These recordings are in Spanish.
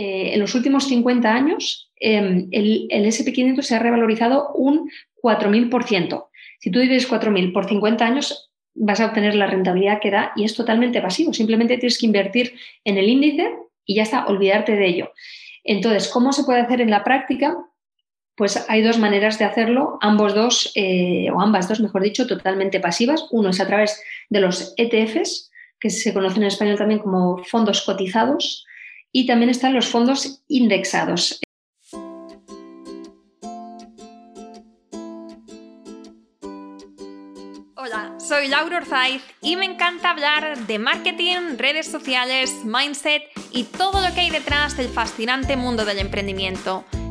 eh, en los últimos 50 años em, el, el SP500 se ha revalorizado un 4.000%. Si tú divides 4.000 por 50 años, vas a obtener la rentabilidad que da y es totalmente pasivo. Simplemente tienes que invertir en el índice y ya está, olvidarte de ello. Entonces, ¿cómo se puede hacer en la práctica? Pues hay dos maneras de hacerlo, ambos dos, eh, o ambas dos, mejor dicho, totalmente pasivas. Uno es a través de los ETFs, que se conocen en español también como fondos cotizados, y también están los fondos indexados. Hola, soy Laura Orzaiz y me encanta hablar de marketing, redes sociales, mindset y todo lo que hay detrás del fascinante mundo del emprendimiento.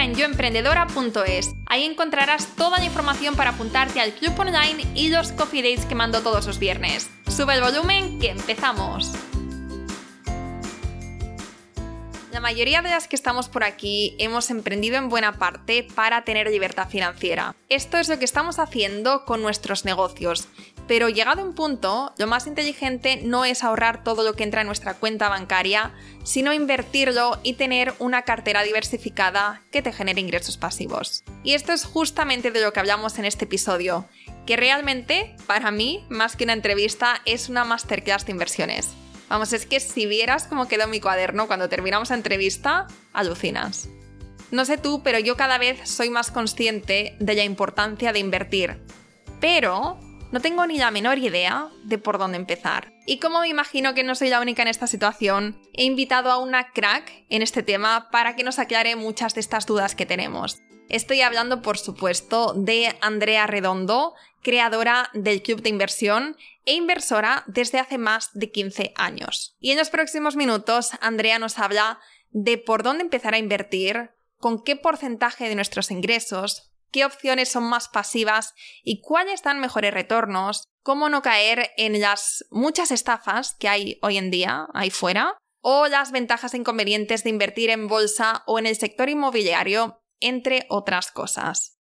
en yoemprendedora.es. Ahí encontrarás toda la información para apuntarte al club online y los coffee dates que mando todos los viernes. Sube el volumen que empezamos. La mayoría de las que estamos por aquí hemos emprendido en buena parte para tener libertad financiera. Esto es lo que estamos haciendo con nuestros negocios. Pero llegado un punto, lo más inteligente no es ahorrar todo lo que entra en nuestra cuenta bancaria, sino invertirlo y tener una cartera diversificada que te genere ingresos pasivos. Y esto es justamente de lo que hablamos en este episodio, que realmente, para mí, más que una entrevista, es una masterclass de inversiones. Vamos, es que si vieras cómo quedó mi cuaderno cuando terminamos la entrevista, alucinas. No sé tú, pero yo cada vez soy más consciente de la importancia de invertir. Pero no tengo ni la menor idea de por dónde empezar. Y como me imagino que no soy la única en esta situación, he invitado a una crack en este tema para que nos aclare muchas de estas dudas que tenemos. Estoy hablando, por supuesto, de Andrea Redondo, creadora del Club de Inversión e inversora desde hace más de 15 años. Y en los próximos minutos, Andrea nos habla de por dónde empezar a invertir, con qué porcentaje de nuestros ingresos, qué opciones son más pasivas y cuáles dan mejores retornos, cómo no caer en las muchas estafas que hay hoy en día ahí fuera, o las ventajas e inconvenientes de invertir en bolsa o en el sector inmobiliario, entre otras cosas.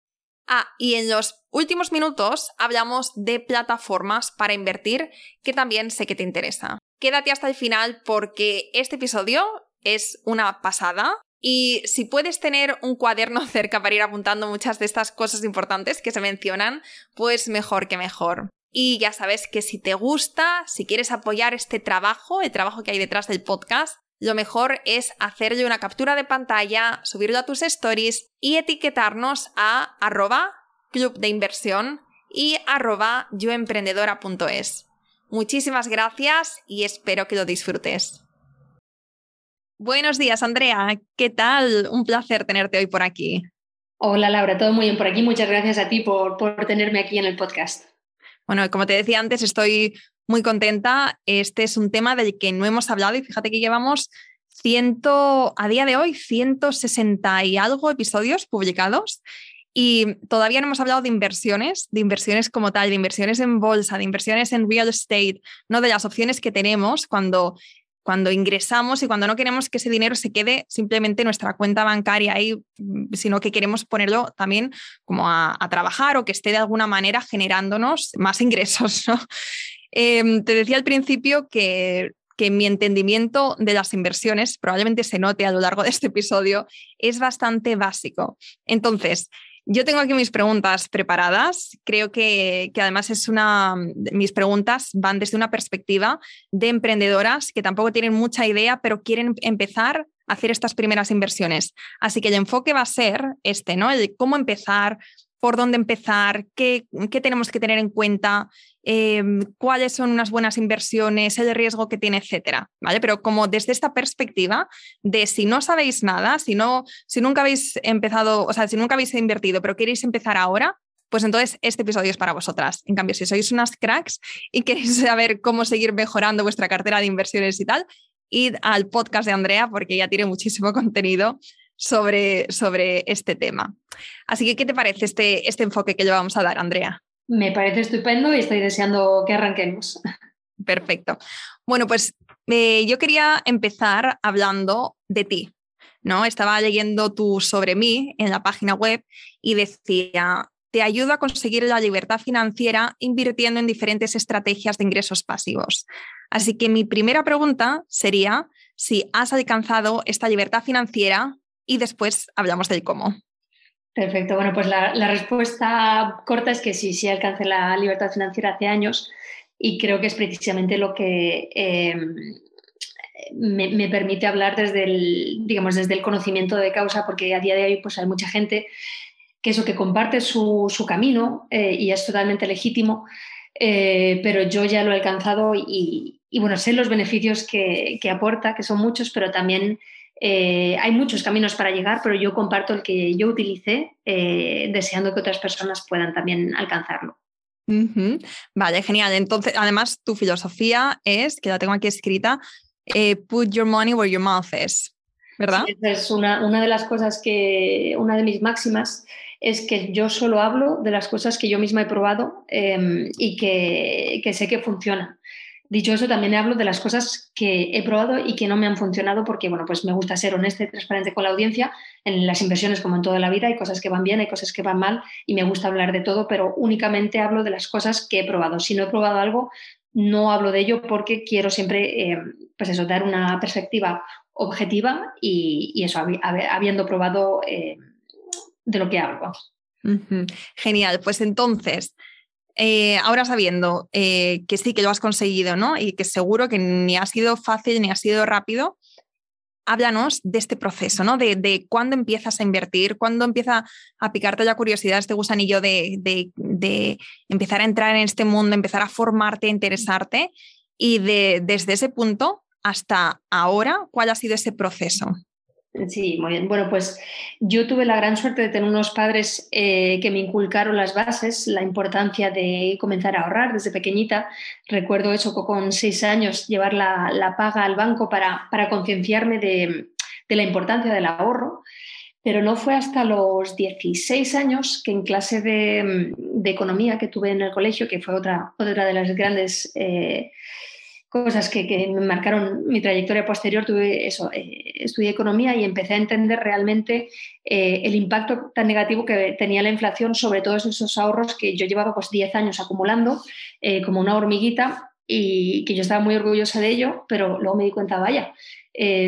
Ah, y en los últimos minutos hablamos de plataformas para invertir, que también sé que te interesa. Quédate hasta el final porque este episodio es una pasada. Y si puedes tener un cuaderno cerca para ir apuntando muchas de estas cosas importantes que se mencionan, pues mejor que mejor. Y ya sabes que si te gusta, si quieres apoyar este trabajo, el trabajo que hay detrás del podcast, lo mejor es hacerle una captura de pantalla, subirlo a tus stories y etiquetarnos a arroba club de inversión y arroba yoemprendedora.es. Muchísimas gracias y espero que lo disfrutes. Buenos días, Andrea. ¿Qué tal? Un placer tenerte hoy por aquí. Hola, Laura. Todo muy bien por aquí. Muchas gracias a ti por, por tenerme aquí en el podcast. Bueno, como te decía antes, estoy muy contenta. Este es un tema del que no hemos hablado y fíjate que llevamos ciento, a día de hoy 160 y algo episodios publicados y todavía no hemos hablado de inversiones, de inversiones como tal, de inversiones en bolsa, de inversiones en real estate, no de las opciones que tenemos cuando cuando ingresamos y cuando no queremos que ese dinero se quede simplemente en nuestra cuenta bancaria ahí, sino que queremos ponerlo también como a, trabajar o que esté de alguna manera generándonos más ingresos. Em, te decía al principio que, que mi entendimiento de las inversiones, probablemente se note a lo largo de este episodio, es bastante básico. Entonces, yo tengo aquí mis preguntas preparadas. Creo que, que, además es una. Mis preguntas van desde una perspectiva de emprendedoras que tampoco tienen mucha idea, pero quieren empezar a hacer estas primeras inversiones. Así que el enfoque va a ser este, ¿no? El cómo empezar, por dónde empezar, qué, qué tenemos que tener en cuenta, Em, cuáles son unas buenas inversiones, el riesgo que tiene, etcétera. ¿vale? Pero como desde esta perspectiva de si no sabéis nada, si, no, si nunca habéis empezado, o sea, si nunca habéis invertido, pero queréis empezar ahora, pues entonces este episodio es para vosotras. En cambio, si sois unas cracks y queréis saber cómo seguir mejorando vuestra cartera de inversiones y tal, id al podcast de Andrea porque ella tiene muchísimo contenido sobre, sobre este tema. Así que, ¿qué te parece este, este enfoque que le vamos a dar, Andrea? Me parece estupendo y estoy deseando que arranquemos. Perfecto. Bueno, pues eh, yo quería empezar hablando de ti. ¿no? Estaba leyendo tú sobre mí en la página web y decía, te ayuda a conseguir la libertad financiera invirtiendo en diferentes estrategias de ingresos pasivos. Así que mi primera pregunta sería si has alcanzado esta libertad financiera y después hablamos del cómo. Perfecto. Bueno, pues la, respuesta corta es que sí, sí alcancé la libertad financiera hace años y creo que es precisamente lo que em, me, permite hablar desde el, digamos, desde el conocimiento de causa, porque a día de hoy pues, hay mucha gente que eso que comparte su, camino eh, y es totalmente legítimo, eh, pero yo ya lo he alcanzado y, bueno, sé los beneficios que, que aporta, que son muchos, pero también eh, hay muchos caminos para llegar, pero yo comparto el que yo utilicé, eh, deseando que otras personas puedan también alcanzarlo. Vale, genial. Entonces, además, tu filosofía es, que la tengo aquí escrita, eh, put your money where your mouth is, ¿verdad? es una, una de las cosas que, una de mis máximas es que yo solo hablo de las cosas que yo misma he probado em, y que, que sé que funcionan. Dicho eso, también hablo de las cosas que he probado y que no me han funcionado porque, bueno, pues me gusta ser honesta y transparente con la audiencia. En las inversiones, como en toda la vida, hay cosas que van bien, hay cosas que van mal y me gusta hablar de todo, pero únicamente hablo de las cosas que he probado. Si no he probado algo, no hablo de ello porque quiero siempre, eh, pues eso, dar una perspectiva objetiva y, eso, habiendo probado eh, de lo que hablo. Genial, pues entonces, eh, ahora sabiendo eh, que sí, que lo has conseguido, ¿no? Y que seguro que ni ha sido fácil ni ha sido rápido, háblanos de este proceso, ¿no? De, de cuándo empiezas a invertir, cuándo empieza a picarte la curiosidad, este gusanillo de, de, de empezar a entrar en este mundo, empezar a formarte, a interesarte. Y de, desde ese punto hasta ahora, ¿cuál ha sido ese proceso? Sí, muy bien. Bueno, pues yo tuve la gran suerte de tener unos padres eh, que me inculcaron las bases, la importancia de comenzar a ahorrar desde pequeñita. Recuerdo eso con seis años, llevar la, paga al banco para, para concienciarme de, la importancia del ahorro. Pero no fue hasta los 16 años que en clase de, economía que tuve en el colegio, que fue otra, otra de las grandes... Eh, cosas que, me marcaron mi trayectoria posterior, tuve eso, eh, estudié economía y empecé a entender realmente eh, el impacto tan negativo que tenía la inflación sobre todos esos ahorros que yo llevaba pues 10 años acumulando eh, como una hormiguita y que yo estaba muy orgullosa de ello, pero luego me di cuenta, vaya,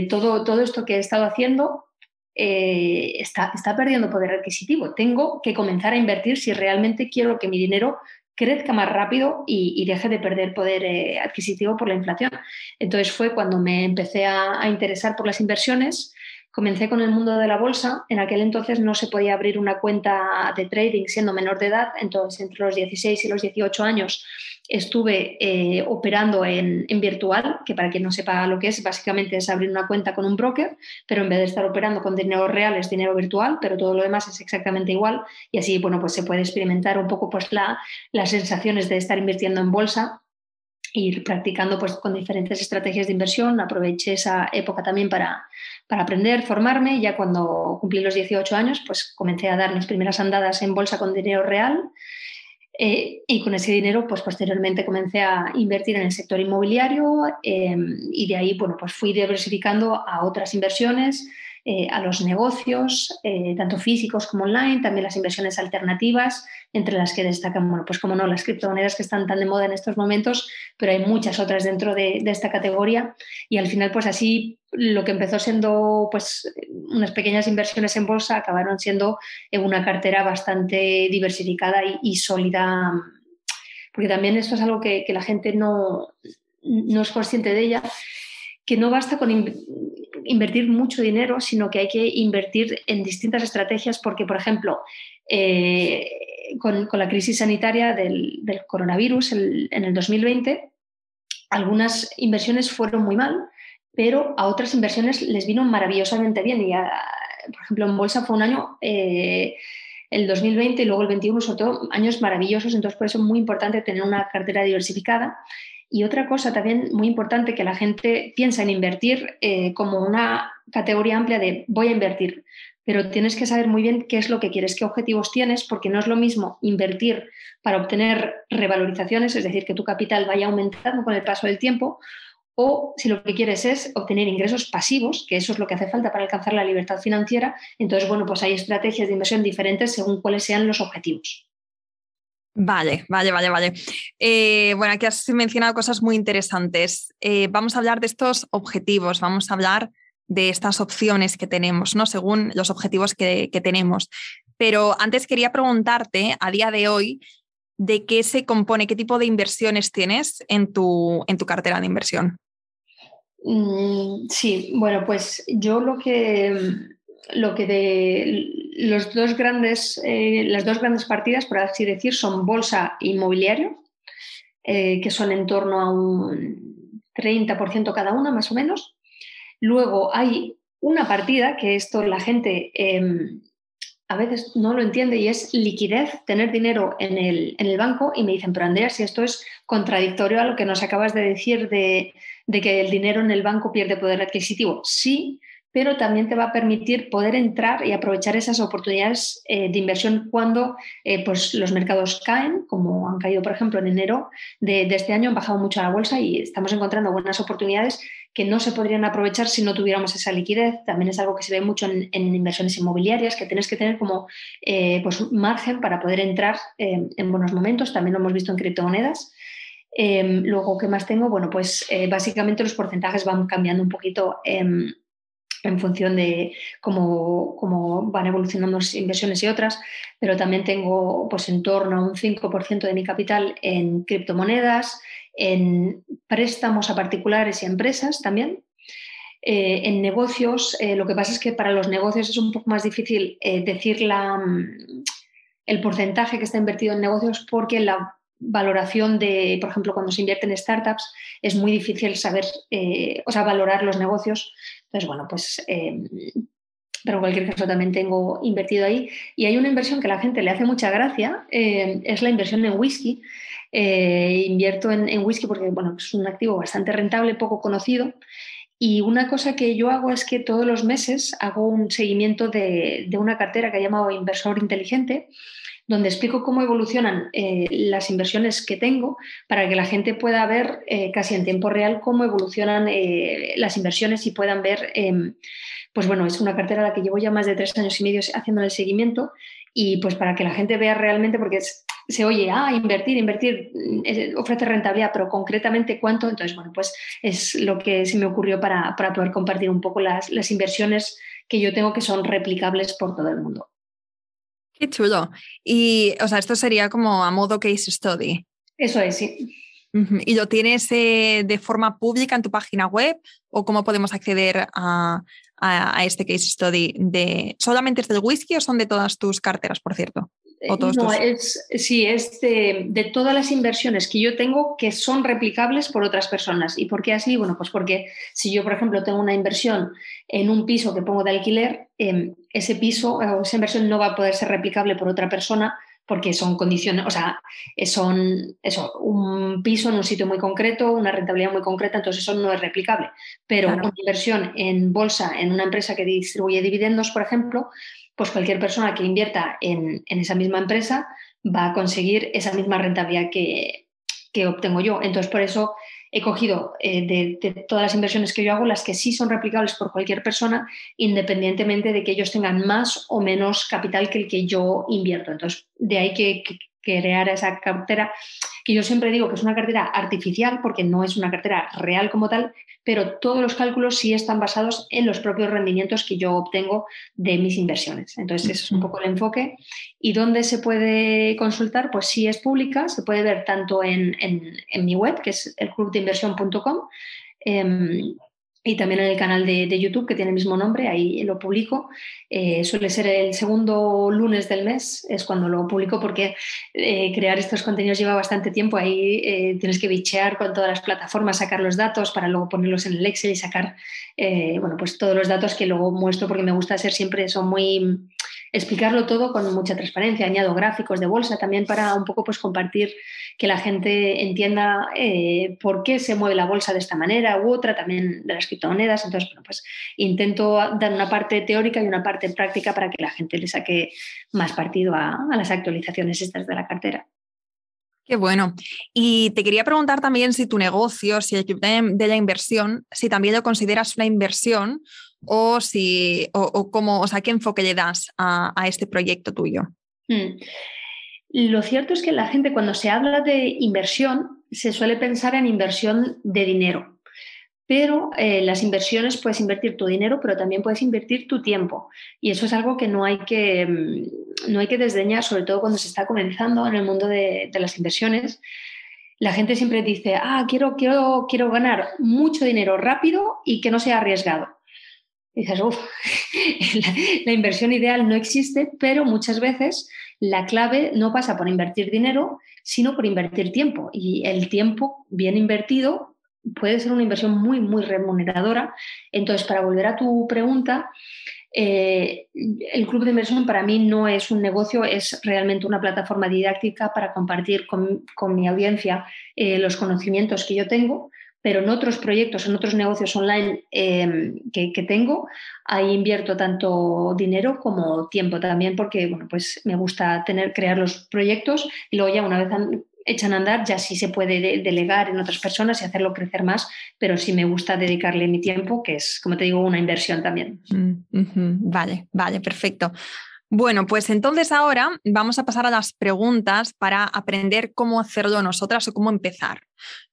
todo, todo esto que he estado haciendo está, está perdiendo poder adquisitivo. Tengo que comenzar a invertir si realmente quiero que mi dinero crezca más rápido y, deje de perder poder eh, adquisitivo por la inflación. Entonces fue cuando me empecé a, interesar por las inversiones. Comencé con el mundo de la bolsa. En aquel entonces no se podía abrir una cuenta de trading siendo menor de edad. Entonces, entre los 16 y los 18 años estuve eh, operando en, virtual, que para quien no sepa lo que es, básicamente es abrir una cuenta con un broker, pero en vez de estar operando con dinero real es dinero virtual, pero todo lo demás es exactamente igual y así, bueno, pues se puede experimentar un poco pues la, las sensaciones de estar invirtiendo en bolsa ir practicando pues con diferentes estrategias de inversión. Aproveché esa época también para, para aprender, formarme. Ya cuando cumplí los 18 años, pues comencé a dar mis primeras andadas en bolsa con dinero real. Eh, y con ese dinero, pues posteriormente comencé a invertir en el sector inmobiliario em, y de ahí, bueno, pues fui diversificando a otras inversiones, eh, a los negocios, eh, tanto físicos como online, también las inversiones alternativas, entre las que destacan, bueno, pues como no, las criptomonedas que están tan de moda en estos momentos, pero hay muchas otras dentro de, esta categoría. Y al final, pues así, lo que empezó siendo pues unas pequeñas inversiones en bolsa acabaron siendo una cartera bastante diversificada y, sólida, porque también esto es algo que, la gente no, no es consciente de ella, que no basta con invertir mucho dinero, sino que hay que invertir en distintas estrategias porque, por ejemplo, eh, con, la crisis sanitaria del, coronavirus en el 2020, algunas inversiones fueron muy mal, pero a otras inversiones les vino maravillosamente bien. Y por ejemplo, en bolsa fue un año, eh, el 2020 y luego el 21, sobre todo, años maravillosos. Entonces, por eso es muy importante tener una cartera diversificada. Y otra cosa también muy importante que la gente piensa en invertir eh, como una categoría amplia de voy a invertir, pero tienes que saber muy bien qué es lo que quieres, qué objetivos tienes, porque no es lo mismo invertir para obtener revalorizaciones, es decir, que tu capital vaya aumentando con el paso del tiempo, o si lo que quieres es obtener ingresos pasivos, que eso es lo que hace falta para alcanzar la libertad financiera, entonces, bueno, pues hay estrategias de inversión diferentes según cuáles sean los objetivos. Vale, vale, vale, vale. Eh, bueno, aquí has mencionado cosas muy interesantes. Eh, vamos a hablar de estos objetivos, vamos a hablar de estas opciones que tenemos, ¿no? Según los objetivos que, tenemos. Pero antes quería preguntarte, a día de hoy, de qué se compone, qué tipo de inversiones tienes en tu, en tu cartera de inversión. Mm, sí, bueno, pues yo lo que, lo que de los dos grandes, eh, las dos grandes partidas, por así decir, son bolsa e inmobiliario, eh, que son en torno a un 30% cada una, más o menos. Luego hay una partida que esto la gente em, a veces no lo entiende y es liquidez, tener dinero en el, en el, banco y me dicen, pero Andrea, si esto es contradictorio a lo que nos acabas de decir de, de que el dinero en el banco pierde poder adquisitivo. Sí, pero también te va a permitir poder entrar y aprovechar esas oportunidades eh, de inversión cuando eh, pues los mercados caen, como han caído, por ejemplo, en enero de, este año, han bajado mucho la bolsa y estamos encontrando buenas oportunidades que no se podrían aprovechar si no tuviéramos esa liquidez. También es algo que se ve mucho en, inversiones inmobiliarias, que tienes que tener como eh, pues, margen para poder entrar en buenos momentos. También lo hemos visto en criptomonedas. luego, ¿qué más tengo? Bueno, pues básicamente los porcentajes van cambiando un poquito em, en función de cómo, cómo, van evolucionando las inversiones y otras, pero también tengo pues en torno a un 5% de mi capital en criptomonedas, en préstamos a particulares y empresas también. Eh, en negocios, eh, lo que pasa es que para los negocios es un poco más difícil eh, decir la, mm, el porcentaje que está invertido en negocios porque la valoración de, por ejemplo, cuando se invierte en startups, es muy difícil saber, o sea, valorar los negocios entonces, bueno, pues, eh, pero en cualquier caso también tengo invertido ahí. Y hay una inversión que a la gente le hace mucha gracia, eh, es la inversión en whisky. Eh, invierto en, whisky porque, bueno, es un activo bastante rentable, poco conocido. Y una cosa que yo hago es que todos los meses hago un seguimiento de, de una cartera que he llamado Inversor Inteligente, donde explico cómo evolucionan eh, las inversiones que tengo para que la gente pueda ver eh, casi en tiempo real cómo evolucionan eh, las inversiones y puedan ver, em, pues bueno, es una cartera a la que llevo ya más de tres años y medio haciendo el seguimiento y pues para que la gente vea realmente, porque se oye, ah, invertir, invertir, ofrece rentabilidad, pero concretamente cuánto, entonces, bueno, pues es lo que se me ocurrió para, poder compartir un poco las, las inversiones que yo tengo que son replicables por todo el mundo. Qué chulo. Y, o sea, esto sería como a modo case study. Eso es, sí. ¿Y lo tienes eh, de forma pública en tu página web o cómo podemos acceder a, a, este case study? De, ¿Solamente es del whisky o son de todas tus carteras, por cierto? Eh, no, es, sí, es de, todas las inversiones que yo tengo que son replicables por otras personas. ¿Y por qué así? Bueno, pues porque si yo, por ejemplo, tengo una inversión en un piso que pongo de alquiler, em, ese piso o esa inversión no va a poder ser replicable por otra persona porque son condiciones, o sea, son eso, un piso en un sitio muy concreto, una rentabilidad muy concreta, entonces eso no es replicable. Pero una inversión en bolsa, en una empresa que distribuye dividendos, por ejemplo, pues cualquier persona que invierta en, esa misma empresa va a conseguir esa misma rentabilidad que, que obtengo yo. Entonces, por eso he cogido eh, de, todas las inversiones que yo hago las que sí son replicables por cualquier persona, independientemente de que ellos tengan más o menos capital que el que yo invierto. Entonces, de ahí que, crear esa cartera, que yo siempre digo que es una cartera artificial porque no es una cartera real como tal, pero todos los cálculos sí están basados en los propios rendimientos que yo obtengo de mis inversiones. Entonces, ese es un poco el enfoque. ¿Y dónde se puede consultar? Pues sí es pública, se puede ver tanto en, mi web, que es el clubdeinversión.com, y también en el canal de, YouTube que tiene el mismo nombre, ahí lo publico. Eh, suele ser el segundo lunes del mes, es cuando lo publico porque eh, crear estos contenidos lleva bastante tiempo. Ahí eh, tienes que bichear con todas las plataformas, sacar los datos para luego ponerlos en el Excel y sacar bueno, pues todos los datos que luego muestro porque me gusta ser siempre, son muy explicarlo todo con mucha transparencia. Añado gráficos de bolsa también para un poco pues, compartir que la gente entienda eh, por qué se mueve la bolsa de esta manera u otra, también de las criptomonedas. Entonces, bueno, pues intento dar una parte teórica y una parte práctica para que la gente le saque más partido a, las actualizaciones estas de la cartera. Qué bueno. Y te quería preguntar también si tu negocio, si el club de, la inversión, si también lo consideras una inversión o si, o, cómo, o sea, qué enfoque le das a, este proyecto tuyo. Hmm. Lo cierto es que la gente cuando se habla de inversión se suele pensar en inversión de dinero pero eh, las inversiones puedes invertir tu dinero, pero también puedes invertir tu tiempo. Y eso es algo que no hay que, mm, no hay que desdeñar, sobre todo cuando se está comenzando en el mundo de, las inversiones. La gente siempre dice, ah, quiero, quiero, quiero ganar mucho dinero rápido y que no sea arriesgado. Dices, uff, la inversión ideal no existe, pero muchas veces la clave no pasa por invertir dinero, sino por invertir tiempo. Y el tiempo bien invertido puede ser una inversión muy, muy remuneradora. Entonces, para volver a tu pregunta, eh, el club de inversión para mí no es un negocio, es realmente una plataforma didáctica para compartir con, mi audiencia eh, los conocimientos que yo tengo, pero en otros proyectos, en otros negocios online em, que, tengo, ahí invierto tanto dinero como tiempo también, porque bueno, pues me gusta tener, crear los proyectos y luego ya una vez echan a andar, ya sí se puede delegar en otras personas y hacerlo crecer más, pero sí me gusta dedicarle mi tiempo, que es, como te digo, una inversión también. Mm, vale, vale, perfecto. Bueno, pues entonces ahora vamos a pasar a las preguntas para aprender cómo hacerlo nosotras o cómo empezar.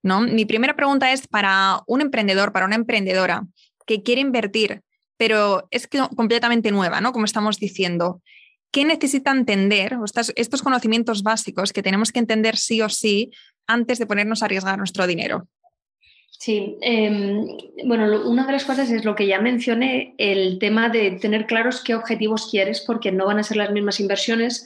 ¿no? Mi primera pregunta es para un emprendedor, para una emprendedora que quiere invertir, pero es completamente nueva, ¿no? Como estamos diciendo. ¿Qué necesita entender estos, conocimientos básicos que tenemos que entender sí o sí antes de ponernos a arriesgar nuestro dinero? Sí, em, bueno, una de las cosas es lo que ya mencioné, el tema de tener claros qué objetivos quieres, porque no van a ser las mismas inversiones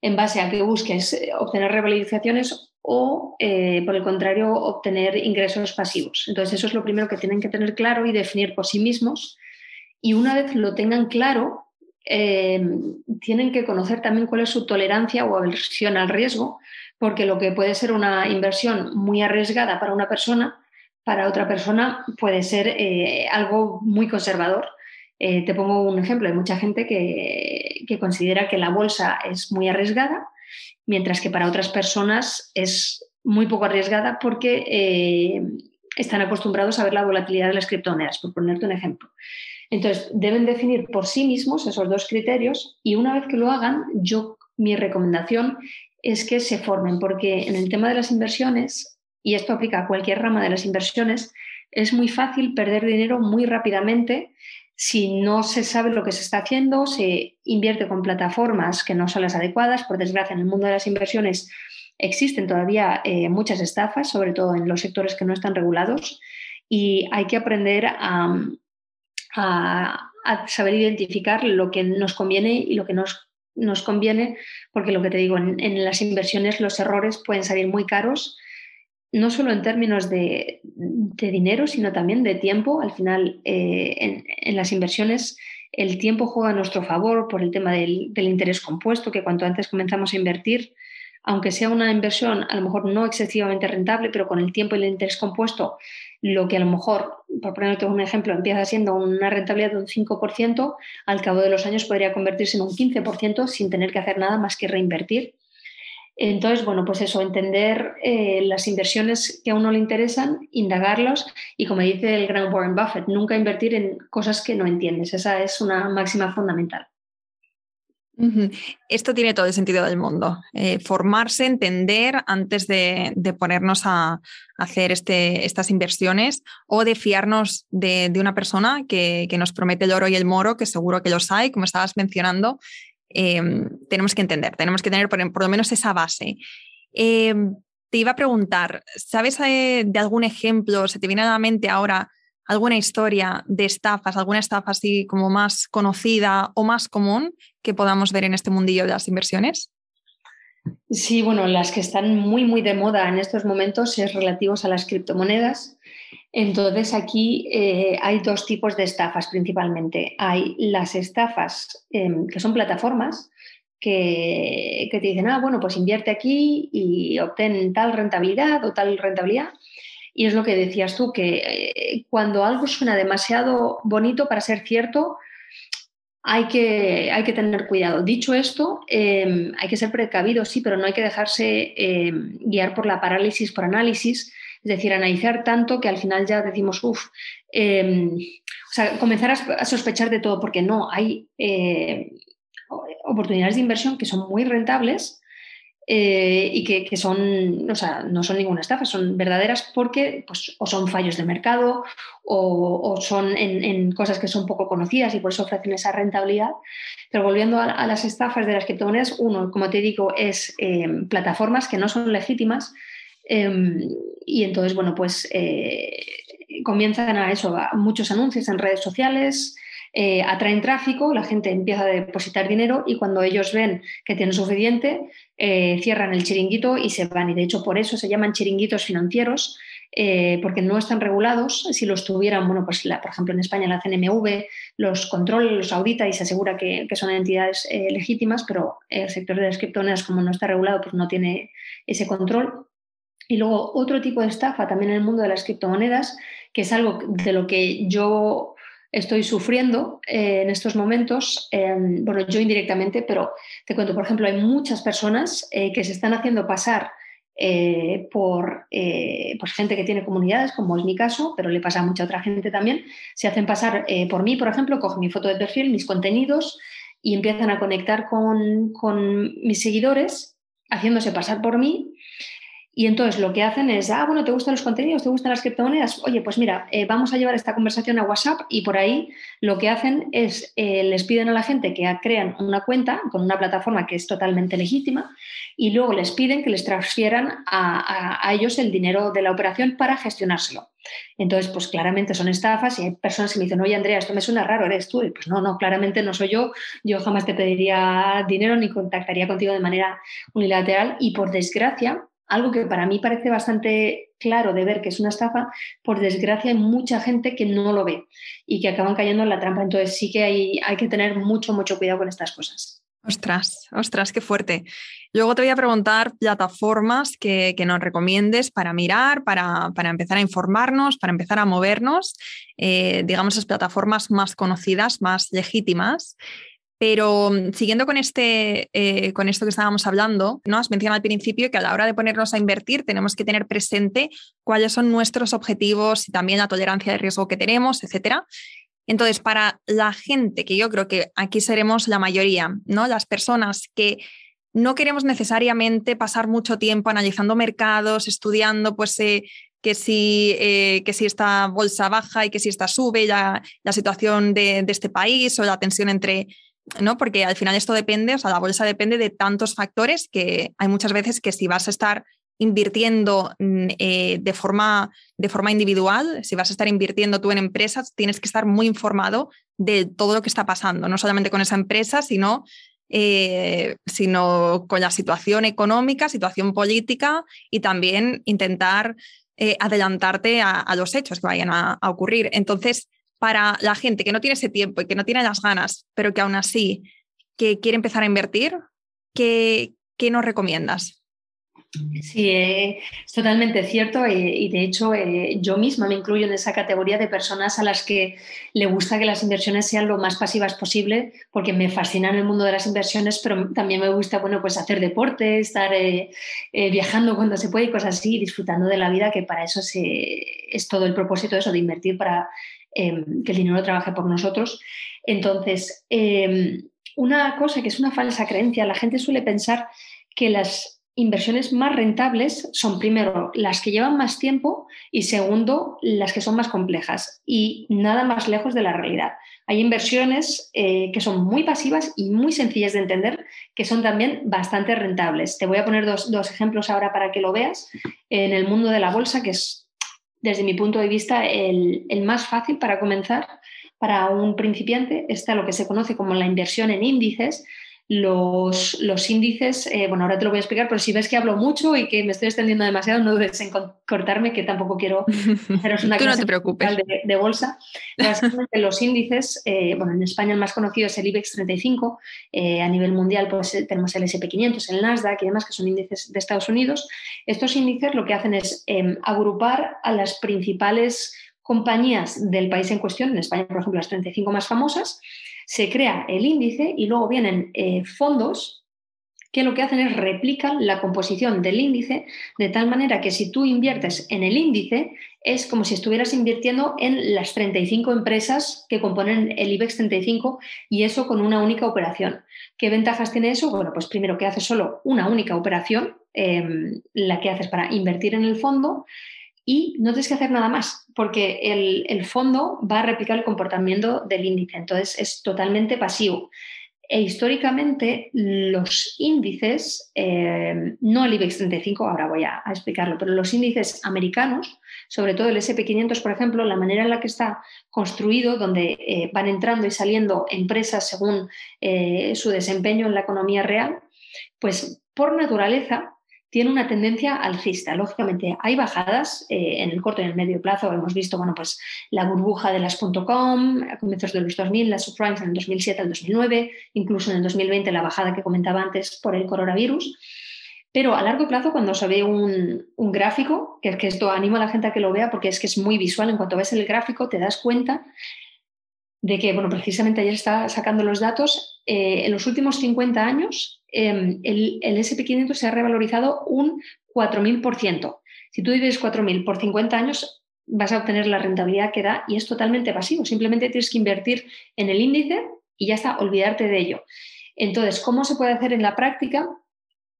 en base a que busques eh, obtener revalorizaciones o, eh, por el contrario, obtener ingresos pasivos. Entonces, eso es lo primero que tienen que tener claro y definir por sí mismos. Y una vez lo tengan claro, eh, tienen que conocer también cuál es su tolerancia o aversión al riesgo, porque lo que puede ser una inversión muy arriesgada para una persona, para otra persona puede ser eh, algo muy conservador. Eh, te pongo un ejemplo, hay mucha gente que, considera que la bolsa es muy arriesgada, mientras que para otras personas es muy poco arriesgada porque están acostumbrados a ver la volatilidad de las criptomonedas, por ponerte un ejemplo. Entonces, deben definir por sí mismos esos dos criterios y una vez que lo hagan, yo mi recomendación es que se formen, porque en el tema de las inversiones, y esto aplica a cualquier rama de las inversiones, es muy fácil perder dinero muy rápidamente si no se sabe lo que se está haciendo, se invierte con plataformas que no son las adecuadas. Por desgracia, en el mundo de las inversiones existen todavía eh, muchas estafas, sobre todo en los sectores que no están regulados, y hay que aprender a, saber identificar lo que nos conviene y lo que nos, nos conviene, porque lo que te digo, en, las inversiones los errores pueden salir muy caros, no solo en términos de, dinero, sino también de tiempo. Al final, eh, en, las inversiones el tiempo juega a nuestro favor por el tema del, del interés compuesto, que cuanto antes comenzamos a invertir, aunque sea una inversión a lo mejor no excesivamente rentable, pero con el tiempo y el interés compuesto lo que a lo mejor, por ponerte un ejemplo, empieza siendo una rentabilidad de un 5%, al cabo de los años podría convertirse en un 15% sin tener que hacer nada más que reinvertir. Entonces, bueno, pues eso, entender eh, las inversiones que a uno le interesan, indagarlos y, como dice el gran Warren Buffett, nunca invertir en cosas que no entiendes. Esa es una máxima fundamental. Esto tiene todo el sentido del mundo. Eh, formarse, entender antes de, ponernos a, hacer este, estas inversiones o de fiarnos de, una persona que, nos promete el oro y el moro, que seguro que los hay, como estabas mencionando. Em, tenemos que entender, tenemos que tener por, lo menos esa base. Em, te iba a preguntar, ¿sabes eh, de algún ejemplo? ¿Se te viene a la mente ahora alguna historia de estafas, alguna estafa así como más conocida o más común que podamos ver en este mundillo de las inversiones? Sí, bueno, las que están muy, muy de moda en estos momentos es relativos a las criptomonedas. Entonces aquí eh, hay dos tipos de estafas principalmente. Hay las estafas em, que son plataformas que, te dicen, ah, bueno, pues invierte aquí y obtén tal rentabilidad o tal rentabilidad. Y es lo que decías tú, que eh, cuando algo suena demasiado bonito para ser cierto, hay que, hay que tener cuidado. Dicho esto, em, hay que ser precavido, sí, pero no hay que dejarse em, guiar por la parálisis por análisis, es decir, analizar tanto que al final ya decimos, uff, em, o sea, comenzar a, sospechar de todo, porque no, hay eh, oportunidades de inversión que son muy rentables eh, y que, son, o sea, no son ninguna estafa, son verdaderas porque pues, o son fallos de mercado o, son en, cosas que son poco conocidas y por eso ofrecen esa rentabilidad. Pero volviendo a, las estafas de las criptomonedas, uno, como te digo, es eh, plataformas que no son legítimas em, y entonces, bueno, pues eh, comienzan a eso, muchos anuncios en redes sociales, eh, atraen tráfico, la gente empieza a depositar dinero y cuando ellos ven que tienen suficiente, eh, cierran el chiringuito y se van. Y de hecho por eso se llaman chiringuitos financieros, porque no están regulados. Si los tuvieran, bueno, pues por ejemplo en España la CNMV los controla, los audita y se asegura que, son entidades legítimas, pero el sector de las criptomonedas como no está regulado, pues no tiene ese control. Y luego otro tipo de estafa también en el mundo de las criptomonedas, que es algo de lo que yo estoy sufriendo eh, en estos momentos, em, bueno, yo indirectamente, pero te cuento, por ejemplo, hay muchas personas eh, que se están haciendo pasar eh, por gente que tiene comunidades, como es mi caso, pero le pasa a mucha otra gente también, se hacen pasar por mí, por ejemplo, cogen mi foto de perfil, mis contenidos y empiezan a conectar con, con mis seguidores, haciéndose pasar por mí y entonces lo que hacen es, ah, bueno, ¿te gustan los contenidos? ¿Te gustan las criptomonedas? Oye, pues mira, eh, vamos a llevar esta conversación a WhatsApp y por ahí lo que hacen es, eh, les piden a la gente que crean una cuenta con una plataforma que es totalmente legítima y luego les piden que les transfieran a, ellos el dinero de la operación para gestionárselo. Entonces, pues claramente son estafas y hay personas que me dicen, oye Andrea, esto me suena raro, eres tú. Y pues no, no, claramente no soy yo. Yo jamás te pediría dinero ni contactaría contigo de manera unilateral y por desgracia algo que para mí parece bastante claro de ver que es una estafa, por desgracia hay mucha gente que no lo ve y que acaban cayendo en la trampa. Entonces sí que hay, hay que tener mucho, mucho cuidado con estas cosas. Ostras, ostras, qué fuerte. Luego te voy a preguntar plataformas que, nos recomiendes para mirar, para, empezar a informarnos, para empezar a movernos, eh, digamos, esas plataformas más conocidas, más legítimas. Pero mm, siguiendo con, este, eh, con esto que estábamos hablando, ¿no? has mencionado al principio que a la hora de ponernos a invertir tenemos que tener presente cuáles son nuestros objetivos y también la tolerancia de riesgo que tenemos, etcétera. Entonces, para la gente, que yo creo que aquí seremos la mayoría, ¿no? Las personas que no queremos necesariamente pasar mucho tiempo analizando mercados, estudiando, pues, eh, que, si, eh, que si esta bolsa baja y que si esta sube, la, la situación de, de, este país o la tensión entre ¿no? Porque al final esto depende, o sea, la bolsa depende de tantos factores que hay muchas veces que si vas a estar invirtiendo mm, eh, de, forma, de forma individual, si vas a estar invirtiendo tú en empresas, tienes que estar muy informado de todo lo que está pasando, no solamente con esa empresa, sino, eh, sino con la situación económica, situación política y también intentar eh, adelantarte a, los hechos que vayan a, a ocurrir. Entonces, para la gente que no tiene ese tiempo y que no tiene las ganas, pero que aún así que quiere empezar a invertir, ¿qué, qué nos recomiendas? Sí, eh, es totalmente cierto eh, y de hecho eh, yo misma me incluyo en esa categoría de personas a las que le gusta que las inversiones sean lo más pasivas posible porque me fascina el mundo de las inversiones, pero también me gusta bueno, pues hacer deporte, estar viajando cuando se puede y cosas así, disfrutando de la vida, que para eso es todo el propósito eso, de invertir para Em, que el dinero trabaje por nosotros. Entonces, em, una cosa que es una falsa creencia, la gente suele pensar que las inversiones más rentables son primero las que llevan más tiempo y segundo las que son más complejas y nada más lejos de la realidad. Hay inversiones eh, que son muy pasivas y muy sencillas de entender que son también bastante rentables. Te voy a poner dos, dos ejemplos ahora para que lo veas. En el mundo de la bolsa, que es desde mi punto de vista, el, más fácil para comenzar para un principiante está lo que se conoce como la inversión en índices. Los, los índices, eh, bueno, ahora te lo voy a explicar, pero si ves que hablo mucho y que me estoy extendiendo demasiado, no dudes en cortarme, que tampoco quiero haceros una Tú no preocupes. De, bolsa. Básicamente los índices, eh, bueno, en España el más conocido es el IBEX 35, eh, a nivel mundial pues tenemos el SP500, el Nasdaq y demás, que son índices de Estados Unidos. Estos índices lo que hacen es em, agrupar a las principales compañías del país en cuestión, en España, por ejemplo, las 35 más famosas, se crea el índice y luego vienen eh, fondos que lo que hacen es replican la composición del índice de tal manera que si tú inviertes en el índice es como si estuvieras invirtiendo en las 35 empresas que componen el IBEX 35 y eso con una única operación. ¿Qué ventajas tiene eso? Bueno, pues primero que haces solo una única operación, em, la que haces para invertir en el fondo y no tienes que hacer nada más, porque el, fondo va a replicar el comportamiento del índice, entonces es totalmente pasivo. E históricamente los índices, eh, no el IBEX 35, ahora voy a, explicarlo, pero los índices americanos, sobre todo el SP500, por ejemplo, la manera en la que está construido, donde eh, van entrando y saliendo empresas según eh, su desempeño en la economía real, pues por naturaleza tiene una tendencia alcista. Lógicamente, hay bajadas eh, en el corto y en el medio plazo. Hemos visto bueno, pues, la burbuja de las .com a comienzos de los 2000, las subprimes en el 2007 al 2009, incluso en el 2020 la bajada que comentaba antes por el coronavirus. Pero a largo plazo, cuando se ve un, gráfico, que, que esto animo a la gente a que lo vea porque es que es muy visual, en cuanto ves el gráfico te das cuenta de que, bueno, precisamente ayer estaba sacando los datos, eh, en los últimos 50 años em, el, el SP500 se ha revalorizado un 4.000%. Si tú divides 4.000 por 50 años, vas a obtener la rentabilidad que da y es totalmente pasivo. Simplemente tienes que invertir en el índice y ya está, olvidarte de ello. Entonces, ¿cómo se puede hacer en la práctica?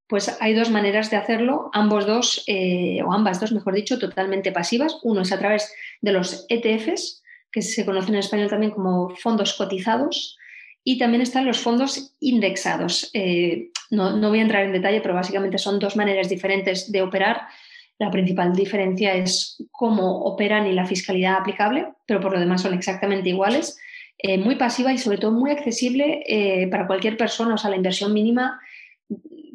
Pues hay dos maneras de hacerlo, ambos dos, eh, o ambas dos, mejor dicho, totalmente pasivas. Uno es a través de los ETFs, que se conocen en español también como fondos cotizados, y también están los fondos indexados. Eh, no, voy a entrar en detalle, pero básicamente son dos maneras diferentes de operar. La principal diferencia es cómo operan y la fiscalidad aplicable, pero por lo demás son exactamente iguales. Eh, muy pasiva y sobre todo muy accesible eh, para cualquier persona. O sea, la inversión mínima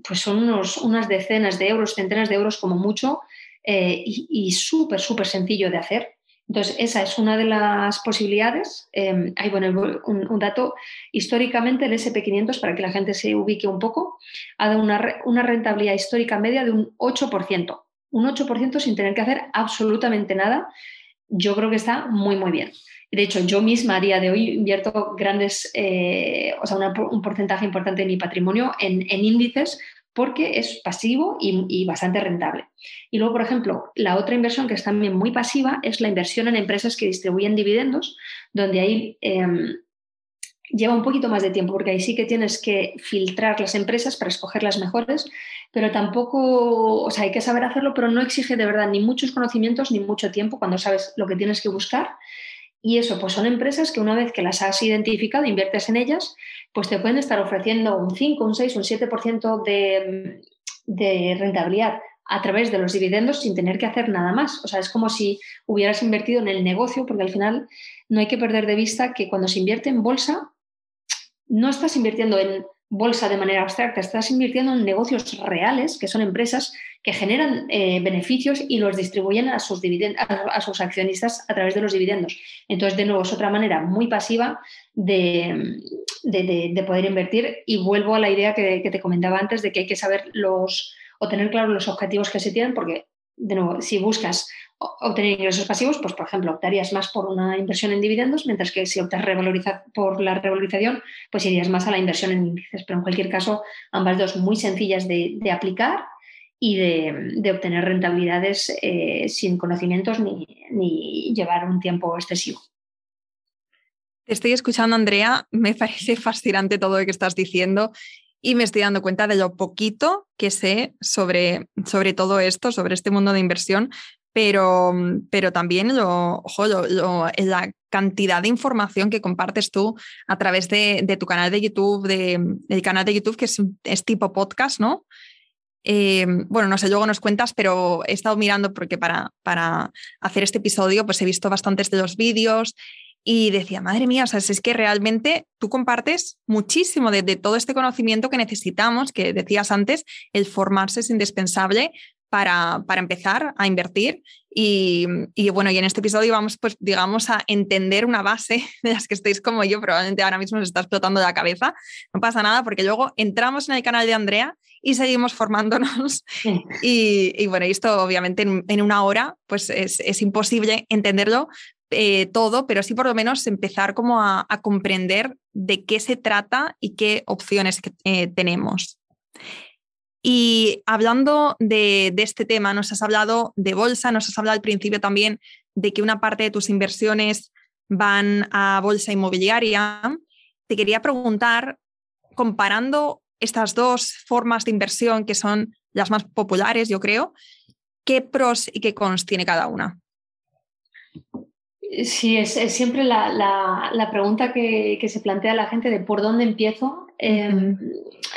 pues son unos, unas decenas de euros, centenas de euros como mucho y, y súper, súper sencillo de hacer. Entonces, esa es una de las posibilidades. Eh, hay bueno, un, dato, históricamente el SP500, para que la gente se ubique un poco, ha dado una, rentabilidad histórica media de un 8%. Un 8% sin tener que hacer absolutamente nada. Yo creo que está muy, muy bien. De hecho, yo misma a día de hoy invierto grandes, eh, o sea, un porcentaje importante de mi patrimonio en índices porque es pasivo y, bastante rentable. Y luego, por ejemplo, la otra inversión que es también muy pasiva es la inversión en empresas que distribuyen dividendos, donde ahí em, lleva un poquito más de tiempo, porque ahí sí que tienes que filtrar las empresas para escoger las mejores, pero tampoco, o sea, hay que saber hacerlo, pero no exige de verdad ni muchos conocimientos ni mucho tiempo cuando sabes lo que tienes que buscar. Y eso, pues son empresas que una vez que las has identificado, inviertes en ellas, pues te pueden estar ofreciendo un 5, un 6, un 7% de, de rentabilidad a través de los dividendos sin tener que hacer nada más. O sea, es como si hubieras invertido en el negocio, porque al final no hay que perder de vista que cuando se invierte en bolsa, no estás invirtiendo en bolsa de manera abstracta, estás invirtiendo en negocios reales, que son empresas que generan eh, beneficios y los distribuyen a sus, a, sus accionistas a través de los dividendos. Entonces, de nuevo, es otra manera muy pasiva de, poder invertir y vuelvo a la idea que, te comentaba antes de que hay que saber los o tener claro los objetivos que se tienen porque, de nuevo, si buscas obtener ingresos pasivos, pues por ejemplo, optarías más por una inversión en dividendos, mientras que si optas por la revalorización, pues irías más a la inversión en índices. Pero en cualquier caso, ambas dos muy sencillas de, aplicar y de, obtener rentabilidades eh, sin conocimientos ni, llevar un tiempo excesivo. Te estoy escuchando, Andrea. Me parece fascinante todo lo que estás diciendo y me estoy dando cuenta de lo poquito que sé sobre, sobre todo esto, sobre este mundo de inversión, pero, pero también lo, la cantidad de información que compartes tú a través de, tu canal de YouTube, de, del canal de YouTube que es, es tipo podcast, ¿no? Eh, bueno, no sé, luego nos cuentas, pero he estado mirando porque para, para hacer este episodio pues he visto bastantes de los vídeos y decía, madre mía, o sea, es que realmente tú compartes muchísimo de, todo este conocimiento que necesitamos, que decías antes, el formarse es indispensable para, para empezar a invertir. Y, y, bueno, y en este episodio vamos, pues, digamos, a entender una base de las que estáis como yo, probablemente ahora mismo os está explotando la cabeza. No pasa nada porque luego entramos en el canal de Andrea y seguimos formándonos. Y, y, bueno, esto obviamente en, en, una hora, pues es, es imposible entenderlo, eh, todo, pero sí por lo menos empezar como a, comprender de qué se trata y qué opciones eh, tenemos. Y hablando de, este tema, nos has hablado de bolsa, nos has hablado al principio también de que una parte de tus inversiones van a bolsa inmobiliaria. Te quería preguntar, comparando estas dos formas de inversión que son las más populares, yo creo, ¿qué pros y qué cons tiene cada una? Sí, es, siempre la, pregunta que, se plantea la gente de por dónde empiezo. Em,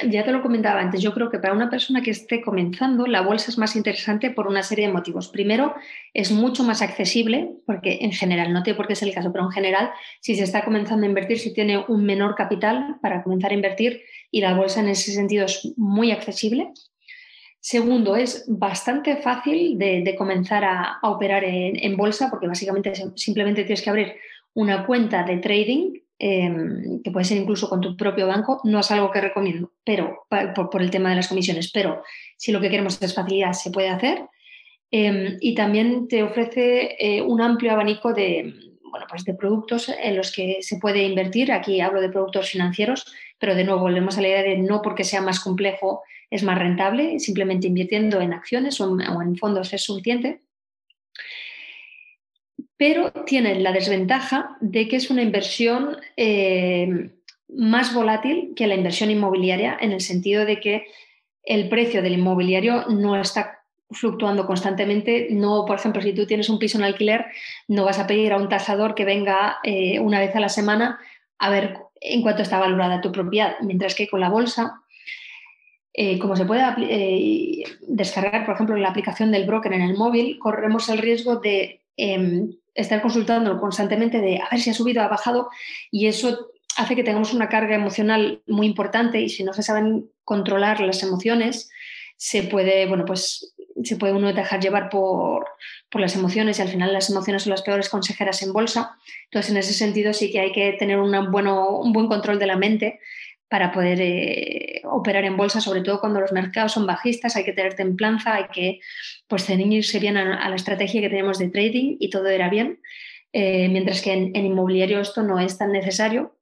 ya te lo comentaba antes, yo creo que para una persona que esté comenzando, la bolsa es más interesante por una serie de motivos. Primero, es mucho más accesible, porque en general, no tiene por qué ser el caso, pero en general, si se está comenzando a invertir, si tiene un menor capital para comenzar a invertir, y la bolsa en ese sentido es muy accesible. Segundo, es bastante fácil de, comenzar a, operar en, bolsa porque básicamente simplemente tienes que abrir una cuenta de trading, em, que puede ser incluso con tu propio banco. No es algo que recomiendo, pero por, el tema de las comisiones, pero si lo que queremos es facilidad, se puede hacer. Em, y también te ofrece eh, un amplio abanico de, bueno, pues de productos en los que se puede invertir. Aquí hablo de productos financieros, pero de nuevo volvemos a la idea de no porque sea más complejo es más rentable, simplemente invirtiendo en acciones o en, fondos es suficiente. Pero tiene la desventaja de que es una inversión eh, más volátil que la inversión inmobiliaria, en el sentido de que el precio del inmobiliario no está fluctuando constantemente. No, por ejemplo, si tú tienes un piso en alquiler, no vas a pedir a un tasador que venga eh, una vez a la semana a ver en cuánto está valorada tu propiedad, mientras que con la bolsa eh, como se puede descargar, por ejemplo, la aplicación del broker en el móvil, corremos el riesgo de em, estar consultando constantemente de a ver si ha subido o ha bajado y eso hace que tengamos una carga emocional muy importante y si no se saben controlar las emociones, se puede, bueno, pues se puede uno dejar llevar por, por, las emociones y al final las emociones son las peores consejeras en bolsa. Entonces, en ese sentido sí que hay que tener bueno, un buen control de la mente para poder eh, operar en bolsa, sobre todo cuando los mercados son bajistas, hay que tener templanza, hay que pues, bien a, la estrategia que tenemos de trading y todo era bien, eh, mientras que en, inmobiliario esto no es tan necesario.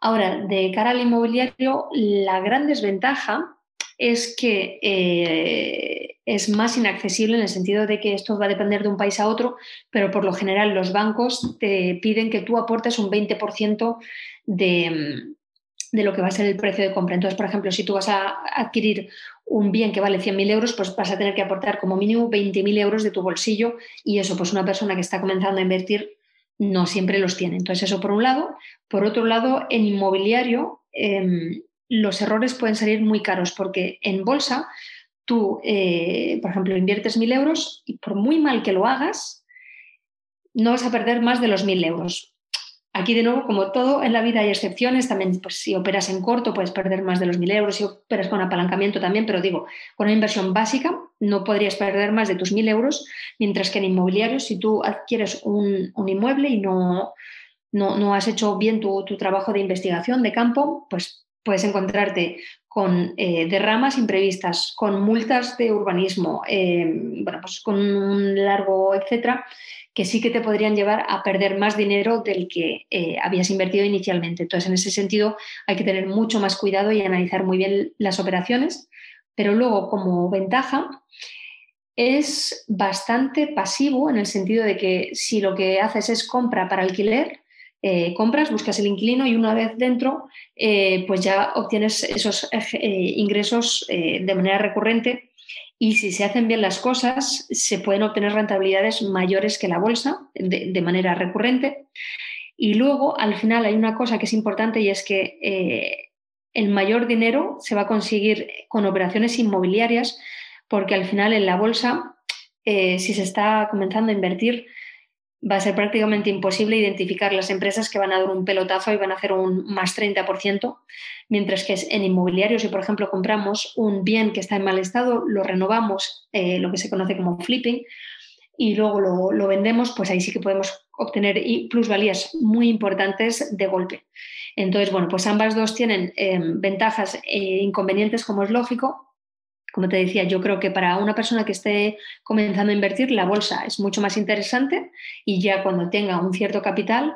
Ahora, de cara al inmobiliario, la gran desventaja es que eh, es más inaccesible en el sentido de que esto va a depender de un país a otro, pero por lo general los bancos te piden que tú aportes un 20% de de lo que va a ser el precio de compra. Entonces, por ejemplo, si tú vas a adquirir un bien que vale 100.000 euros, pues vas a tener que aportar como mínimo 20.000 euros de tu bolsillo y eso, pues una persona que está comenzando a invertir no siempre los tiene. Entonces, eso por un lado. Por otro lado, en inmobiliario, em, los errores pueden salir muy caros porque en bolsa tú, eh, por ejemplo, inviertes 1.000 euros y por muy mal que lo hagas, no vas a perder más de los 1.000 euros. Aquí, de nuevo, como todo en la vida hay excepciones, también pues, si operas en corto puedes perder más de los mil euros, si operas con apalancamiento también, pero digo, con una inversión básica no podrías perder más de tus mil euros, mientras que en inmobiliario, si tú adquieres un, inmueble y no, no, has hecho bien tu, trabajo de investigación de campo, pues puedes encontrarte con eh, derramas imprevistas, con multas de urbanismo, eh, bueno, pues con un largo etcétera, que sí que te podrían llevar a perder más dinero del que eh, habías invertido inicialmente. Entonces, en ese sentido, hay que tener mucho más cuidado y analizar muy bien las operaciones. Pero luego, como ventaja, es bastante pasivo en el sentido de que si lo que haces es compra para alquiler, eh, compras, buscas el inquilino y una vez dentro, eh, pues ya obtienes esos ingresos de manera recurrente y si se hacen bien las cosas, se pueden obtener rentabilidades mayores que la bolsa de, manera recurrente. Y luego, al final, hay una cosa que es importante y es que eh, el mayor dinero se va a conseguir con operaciones inmobiliarias, porque al final en la bolsa, eh, si se está comenzando a invertir, va a ser prácticamente imposible identificar las empresas que van a dar un pelotazo y van a hacer un más 30%, mientras que en inmobiliario, si por ejemplo compramos un bien que está en mal estado, lo renovamos, eh, lo que se conoce como flipping, y luego lo, vendemos, pues ahí sí que podemos obtener plusvalías muy importantes de golpe. Entonces, bueno, pues ambas dos tienen eh, ventajas e inconvenientes, como es lógico, como te decía, yo creo que para una persona que esté comenzando a invertir, la bolsa es mucho más interesante y ya cuando tenga un cierto capital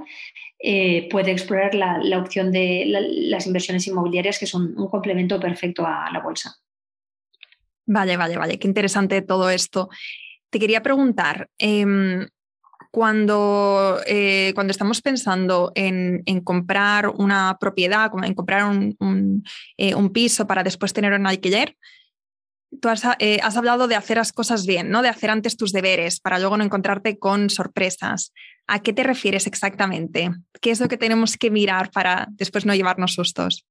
eh, puede explorar la, opción de las inversiones inmobiliarias, que son un complemento perfecto a la bolsa. Vale, vale, vale, qué interesante todo esto. Te quería preguntar, em, cuando, eh, cuando, estamos pensando en, comprar una propiedad, en comprar un, eh, un, piso para después tener un alquiler, tú eh, has, hablado de hacer las cosas bien, ¿no? De hacer antes tus deberes para luego no encontrarte con sorpresas. ¿A qué te refieres exactamente? ¿Qué es lo que tenemos que mirar para después no llevarnos sustos?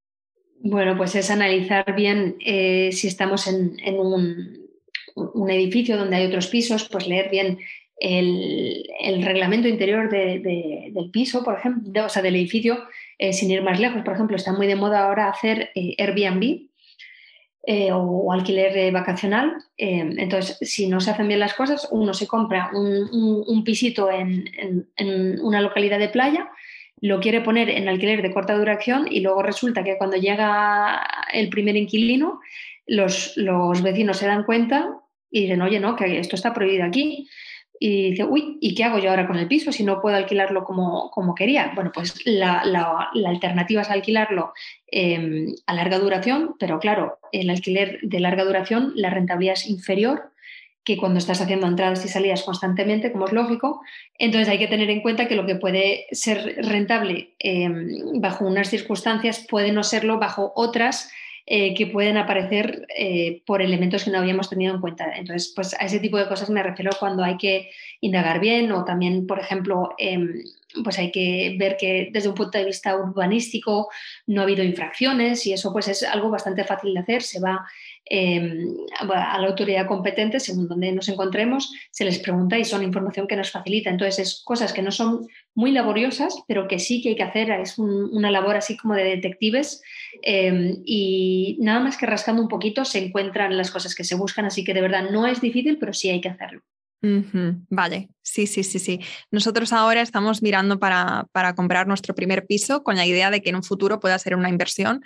Bueno, pues es analizar bien eh, si estamos en, un, edificio donde hay otros pisos, pues leer bien el, reglamento interior del piso, por ejemplo, o sea, del edificio, eh, sin ir más lejos. Por ejemplo, está muy de moda ahora hacer Airbnb, eh, o, alquiler vacacional. Eh, entonces, si no se hacen bien las cosas, uno se compra un, pisito en, una localidad de playa, lo quiere poner en alquiler de corta duración y luego resulta que cuando llega el primer inquilino, los, los vecinos se dan cuenta y dicen, oye, no, que esto está prohibido aquí y dice, uy, ¿y qué hago yo ahora con el piso si no puedo alquilarlo como, como quería? Bueno, pues la, alternativa es alquilarlo em, a larga duración, pero claro, el alquiler de larga duración, la rentabilidad es inferior que cuando estás haciendo entradas y salidas constantemente, como es lógico. Entonces hay que tener en cuenta que lo que puede ser rentable em, bajo unas circunstancias puede no serlo bajo otras eh, que pueden aparecer eh, por elementos que no habíamos tenido en cuenta. Entonces, pues a ese tipo de cosas me refiero cuando hay que indagar bien o también, por ejemplo, em, pues hay que ver que desde un punto de vista urbanístico no ha habido infracciones y eso pues es algo bastante fácil de hacer. Se va em, a la autoridad competente, según donde nos encontremos, se les pregunta y son información que nos facilita. Entonces, es cosas que no son muy laboriosas, pero que sí que hay que hacer. Es una labor así como de detectives Em, y nada más que rascando un poquito se encuentran las cosas que se buscan, así que de verdad no es difícil, pero sí hay que hacerlo. Vale, sí, sí, sí, sí. Nosotros ahora estamos mirando para, para, comprar nuestro primer piso con la idea de que en un futuro pueda ser una inversión.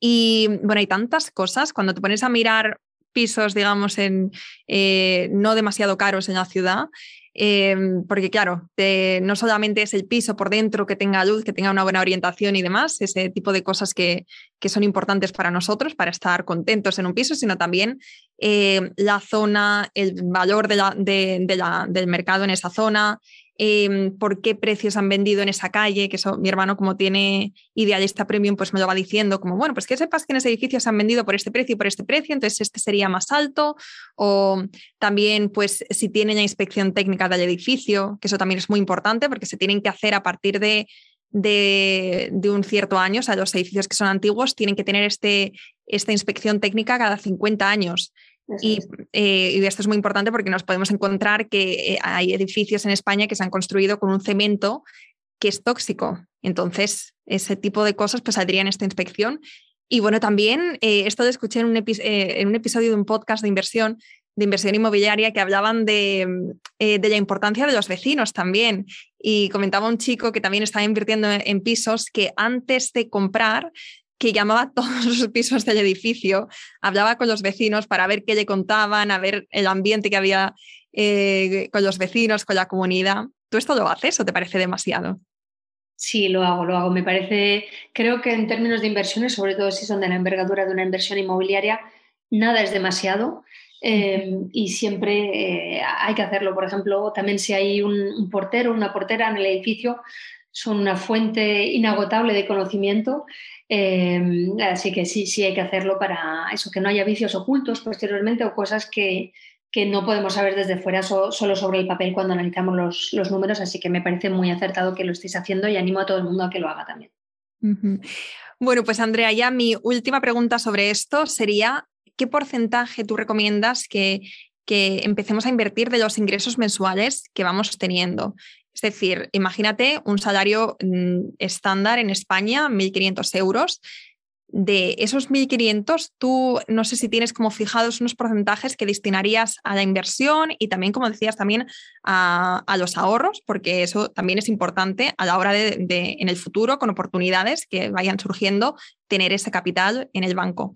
Y bueno, hay tantas cosas. Cuando te pones a mirar pisos, digamos, en, eh, no demasiado caros en la ciudad, Em, porque claro, no solamente es el piso por dentro que tenga luz, que tenga una buena orientación y demás, ese tipo de cosas que, son importantes para nosotros, para estar contentos en un piso, sino también eh, la zona, el valor del mercado en esa zona, Em, por qué precios han vendido en esa calle, que eso mi hermano como tiene idealista premium, pues me lo va diciendo como, bueno, pues que sepas que en ese edificio se han vendido por este precio y por este precio, entonces este sería más alto, o también pues si tienen inspección técnica del edificio, que eso también es muy importante porque se tienen que hacer a partir de, de, un cierto año, o sea, los edificios que son antiguos tienen que tener este, esta inspección técnica cada 50 años. Eh, y, esto es muy importante porque nos podemos encontrar que eh, hay edificios en España que se han construido con un cemento que es tóxico. Entonces, ese tipo de cosas pues saldrían en esta inspección. Y bueno, también eh, esto lo escuché en un, en un, episodio de un podcast de inversión, de inversión inmobiliaria, que hablaban de, de, la importancia de los vecinos también. Y comentaba un chico que también estaba invirtiendo en pisos que antes de comprar que llamaba a todos los pisos del edificio, hablaba con los vecinos para ver qué le contaban, a ver el ambiente que había eh, con los vecinos, con la comunidad. ¿Tú esto lo haces o te parece demasiado? Sí, lo hago, lo hago. Me parece, creo que en términos de inversiones, sobre todo si son de la envergadura de una inversión inmobiliaria, nada es demasiado. Eh, y siempre eh, hay que hacerlo. Por ejemplo, también si hay un, un portero, una portera en el edificio, son una fuente inagotable de conocimiento Em, así que sí, sí hay que hacerlo para eso, que no haya vicios ocultos posteriormente o cosas que, no podemos saber desde fuera solo sobre el papel cuando analizamos los, números. Así que me parece muy acertado que lo estéis haciendo y animo a todo el mundo a que lo haga también. Bueno, pues Andrea, ya mi última pregunta sobre esto sería, ¿qué porcentaje tú recomiendas que, que empecemos a invertir de los ingresos mensuales que vamos teniendo? Es decir, imagínate un salario mm, estándar en España, 1.500 euros. De esos 1.500, tú no sé si tienes como fijados unos porcentajes que destinarías a la inversión y también, como decías, también a, los ahorros, porque eso también es importante a la hora de, en el futuro, con oportunidades que vayan surgiendo, tener ese capital en el banco.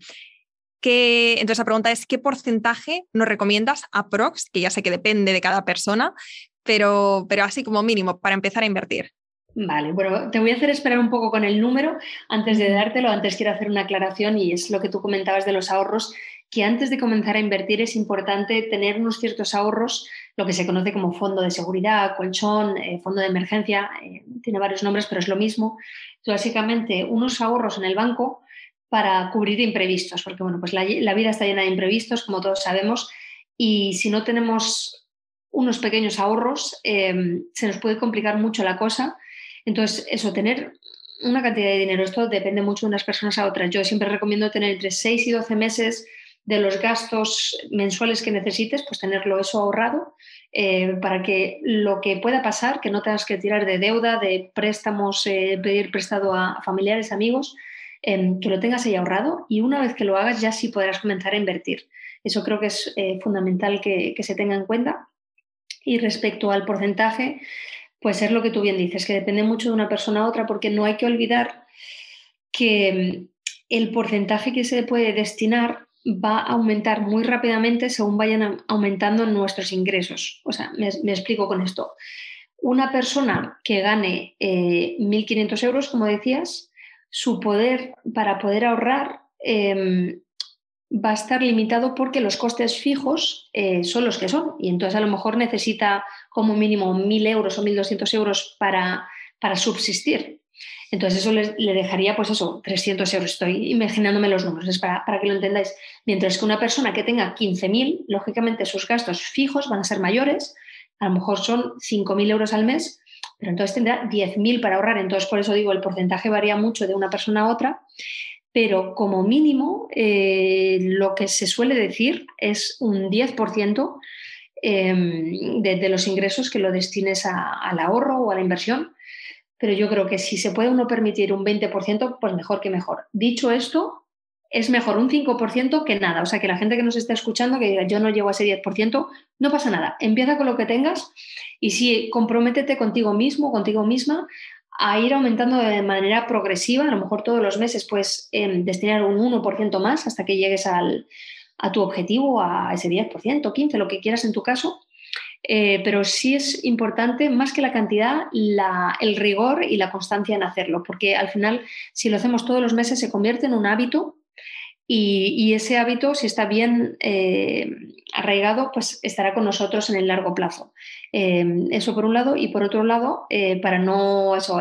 entonces la pregunta es, ¿qué porcentaje nos recomiendas a Prox? Que ya sé que depende de cada persona, pero, pero así como mínimo para empezar a invertir. Vale, bueno, te voy a hacer esperar un poco con el número antes de dártelo. Antes quiero hacer una aclaración y es lo que tú comentabas de los ahorros, que antes de comenzar a invertir es importante tener unos ciertos ahorros, lo que se conoce como fondo de seguridad, colchón, eh, fondo de emergencia, eh, tiene varios nombres, pero es lo mismo. básicamente, unos ahorros en el banco para cubrir imprevistos, porque bueno, pues la, la vida está llena de imprevistos, como todos sabemos, y si no tenemos unos pequeños ahorros, eh, se nos puede complicar mucho la cosa. Entonces, eso, tener una cantidad de dinero, esto depende mucho de unas personas a otras. Yo siempre recomiendo tener entre 6 y 12 meses de los gastos mensuales que necesites, pues tenerlo eso ahorrado eh, para que lo que pueda pasar, que no tengas que tirar de deuda, de préstamos, eh, pedir prestado a familiares, amigos, que lo tengas ahí ahorrado y una vez que lo hagas ya sí podrás comenzar a invertir. Eso creo que es fundamental que, que se tenga en cuenta. Y respecto al porcentaje, pues es lo que tú bien dices, que depende mucho de una persona a otra, porque no hay que olvidar que mm, el porcentaje que se puede destinar va a aumentar muy rápidamente según vayan aumentando nuestros ingresos. O sea, me, explico con esto. Una persona que gane 1.500 eh, euros, como decías, su poder para poder ahorrar em, va a estar limitado porque los costes fijos eh, son los que son y entonces a lo mejor necesita como mínimo 1.000 euros o 1.200 euros para, para subsistir. Entonces eso le, dejaría, pues eso, 300 euros. Estoy imaginándome los números, es para, para que lo entendáis. Mientras que una persona que tenga 15.000, lógicamente sus gastos fijos van a ser mayores, a lo mejor son 5.000 euros al mes, pero entonces tendrá 10.000 para ahorrar. Entonces, por eso digo, el porcentaje varía mucho de una persona a otra pero como mínimo eh, lo que se suele decir es un 10% em, de, los ingresos que lo destines al ahorro o a la inversión. Pero yo creo que si se puede uno permitir un 20%, pues mejor que mejor. Dicho esto, es mejor un 5% que nada. O sea, que la gente que nos está escuchando, que diga yo no llego a ese 10%, no pasa nada. Empieza con lo que tengas y si comprométete contigo mismo, contigo misma, a ir aumentando de manera progresiva, a lo mejor todos los meses puedes em, destinar un 1% más hasta que llegues al, a tu objetivo, a ese 10%, 15%, lo que quieras en tu caso. Eh, pero sí es importante, más que la cantidad, el rigor y la constancia en hacerlo, porque al final, si lo hacemos todos los meses, se convierte en un hábito y, ese hábito, si está bien eh, arraigado, pues estará con nosotros en el largo plazo. Eh, eso por un lado. Y por otro lado, eh, para no eso,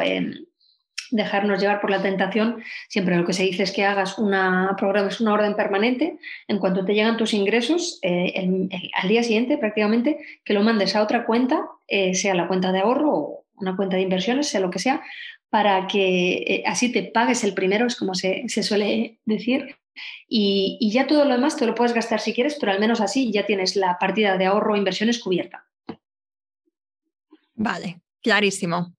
dejarnos llevar por la tentación, siempre lo que se dice es que hagas una, programes una orden permanente. En cuanto te llegan tus ingresos, al día siguiente prácticamente, que lo mandes a otra cuenta, sea la cuenta de ahorro o una cuenta de inversiones, sea lo que sea, para que así te pagues el primero, es como se, suele decir, y, ya todo lo demás te lo puedes gastar si quieres, pero al menos así ya tienes la partida de ahorro inversiones cubierta. Vale, clarísimo.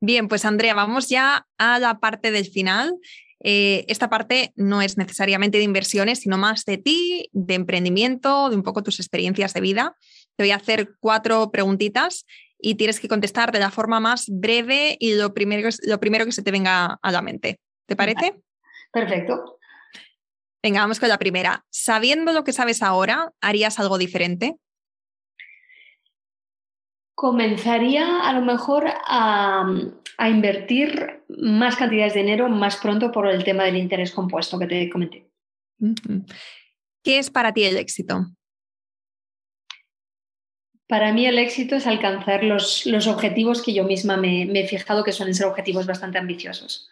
Bien, pues Andrea, vamos ya a la parte del final. Eh, esta parte no es necesariamente de inversiones, sino más de ti, de emprendimiento, de un poco tus experiencias de vida. Te voy a hacer cuatro preguntitas y tienes que contestar de la forma más breve y lo primero, lo primero que se te venga a la mente. ¿Te parece? Perfecto. Venga, vamos con la primera. Sabiendo lo que sabes ahora, ¿harías algo diferente? Comenzaría a lo mejor a, invertir más cantidades de dinero más pronto por el tema del interés compuesto que te comenté. ¿Qué es para ti el éxito? Para mí el éxito es alcanzar los, los objetivos que yo misma me, me he fijado que suelen ser objetivos bastante ambiciosos.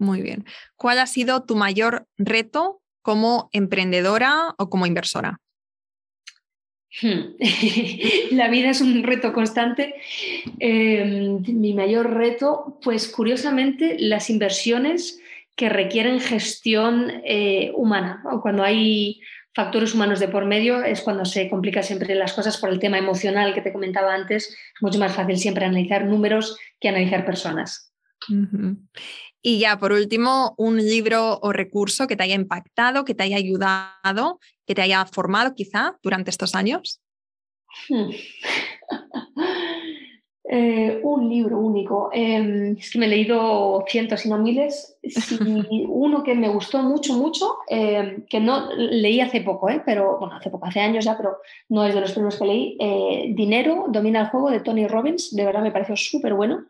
Muy bien. ¿Cuál ha sido tu mayor reto como emprendedora o como inversora? Hmm. La vida es un reto constante. Em, mi mayor reto, pues curiosamente, las inversiones que requieren gestión eh, humana. Cuando hay factores humanos de por medio es cuando se complica siempre las cosas por el tema emocional que te comentaba antes. Es mucho más fácil siempre analizar números que analizar personas. Y ya, por último, un libro o recurso que te haya impactado, que te haya ayudado, que te haya formado quizá durante estos años. Hmm. Eh, un libro único. Em, es que me he leído cientos y no miles. uno que me gustó mucho, mucho, em, que no leí hace poco, ¿eh? pero bueno, hace poco, hace años ya, pero no es de los primeros que leí. Eh, Dinero domina el juego de Tony Robbins. De verdad me pareció súper bueno.